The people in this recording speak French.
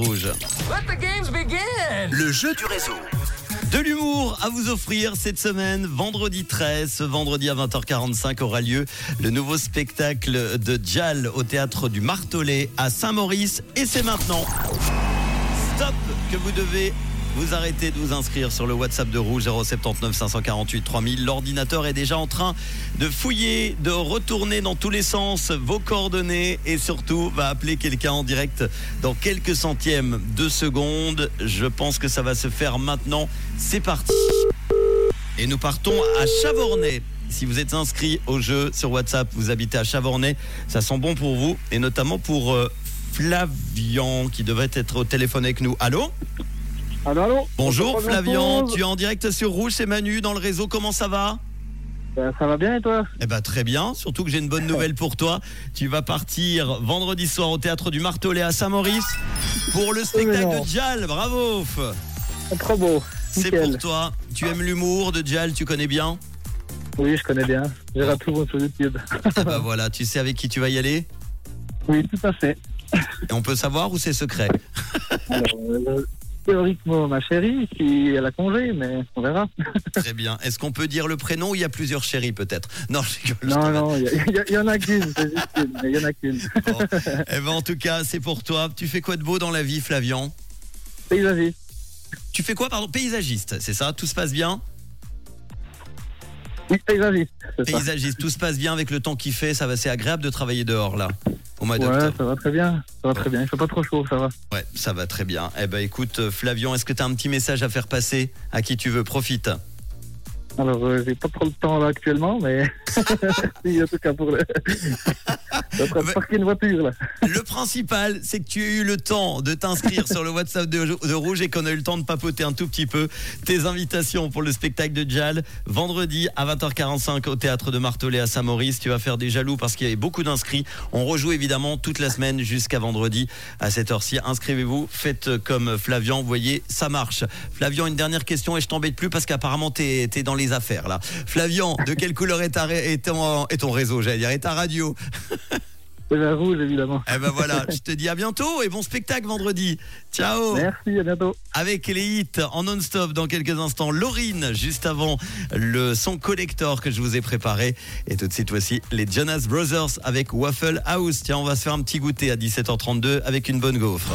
Rouge. Let the games begin. Le jeu du réseau. De l'humour à vous offrir cette semaine, vendredi 13. Ce vendredi à 20h45 aura lieu le nouveau spectacle de Jal au théâtre du Martelet à Saint-Maurice. Et c'est maintenant. Stop que vous devez vous arrêter de vous inscrire sur le WhatsApp de Rouge 079 548 3000. L'ordinateur est déjà en train de fouiller, de retourner dans tous les sens vos coordonnées et surtout va appeler quelqu'un en direct dans quelques centièmes de seconde. Je pense que ça va se faire maintenant. C'est parti. Et nous partons à Chavornay. Si vous êtes inscrit au jeu sur WhatsApp, vous habitez à Chavornay, ça sent bon pour vous et notamment pour euh, Flavian qui devrait être au téléphone avec nous. Allô? Allô, allô Bonjour Flavian, tu es en direct sur Rouge, c'est Manu dans le réseau, comment ça va? Ben, Ça va bien et toi? Eh ben très bien, surtout que j'ai une bonne nouvelle pour toi. Tu vas partir vendredi soir au théâtre du Martelet à Saint-Maurice pour le spectacle de Dial. Bravo Trop beau. C'est pour toi. Tu aimes l'humour de Dial, tu connais bien? Oui, je connais bien. J'ai raté tout sur YouTube. Eh ben voilà, tu sais avec qui tu vas y aller? Oui, tout à fait. Et on peut savoir ou c'est secret? Alors, euh, théoriquement, ma chérie, si elle a congé, mais on verra. Très bien. Est-ce qu'on peut dire le prénom ou il y a plusieurs chéris peut-être? Non, je rigole. Non, non, il y, en a qu'une, il y en a qu'une. Bon. Eh ben en tout cas, c'est pour toi. Tu fais quoi de beau dans la vie, Flavian? Paysagiste. Tu fais quoi, pardon? Paysagiste, c'est ça? Tout se passe bien? Oui, paysagiste. ça. Paysagiste, tout se passe bien avec le temps qu'il fait. Ça va, c'est agréable de travailler dehors là, au mois Ouais, ça va très bien. Ça va très bien. Il fait pas trop chaud, ça va. Ouais, ça va très bien. Eh ben écoute, euh, Flavian, est-ce que tu as un petit message à faire passer à qui tu veux? Profite. Alors, euh, j'ai pas trop le temps là actuellement, mais si, en tout cas pour le. De parquer une voiture là. Le principal, c'est que tu aies eu le temps de t'inscrire sur le WhatsApp de, de Rouge et qu'on a eu le temps de papoter un tout petit peu tes invitations pour le spectacle de Jal. Vendredi à 20h45 au théâtre de Martelet à Saint-Maurice. Tu vas faire des jaloux parce qu'il y avait beaucoup d'inscrits. On rejoue évidemment toute la semaine jusqu'à vendredi à cette heure-ci. Inscrivez-vous, faites comme Flavian. Vous voyez, ça marche. Flavian, une dernière question et je t'embête plus parce qu'apparemment t'es es dans les affaires là. Flavian, de quelle couleur est, ta, ré- est ton, est ton réseau, j'allais dire, est ta radio C'est la rouge, évidemment. eh ben voilà, je te dis à bientôt et bon spectacle vendredi. Ciao Merci, à bientôt. Avec les hits en non-stop dans quelques instants. Laurine, juste avant le son collector que je vous ai préparé. Et tout de suite, voici les Jonas Brothers avec Waffle House. Tiens, on va se faire un petit goûter à 17h32 avec une bonne gaufre.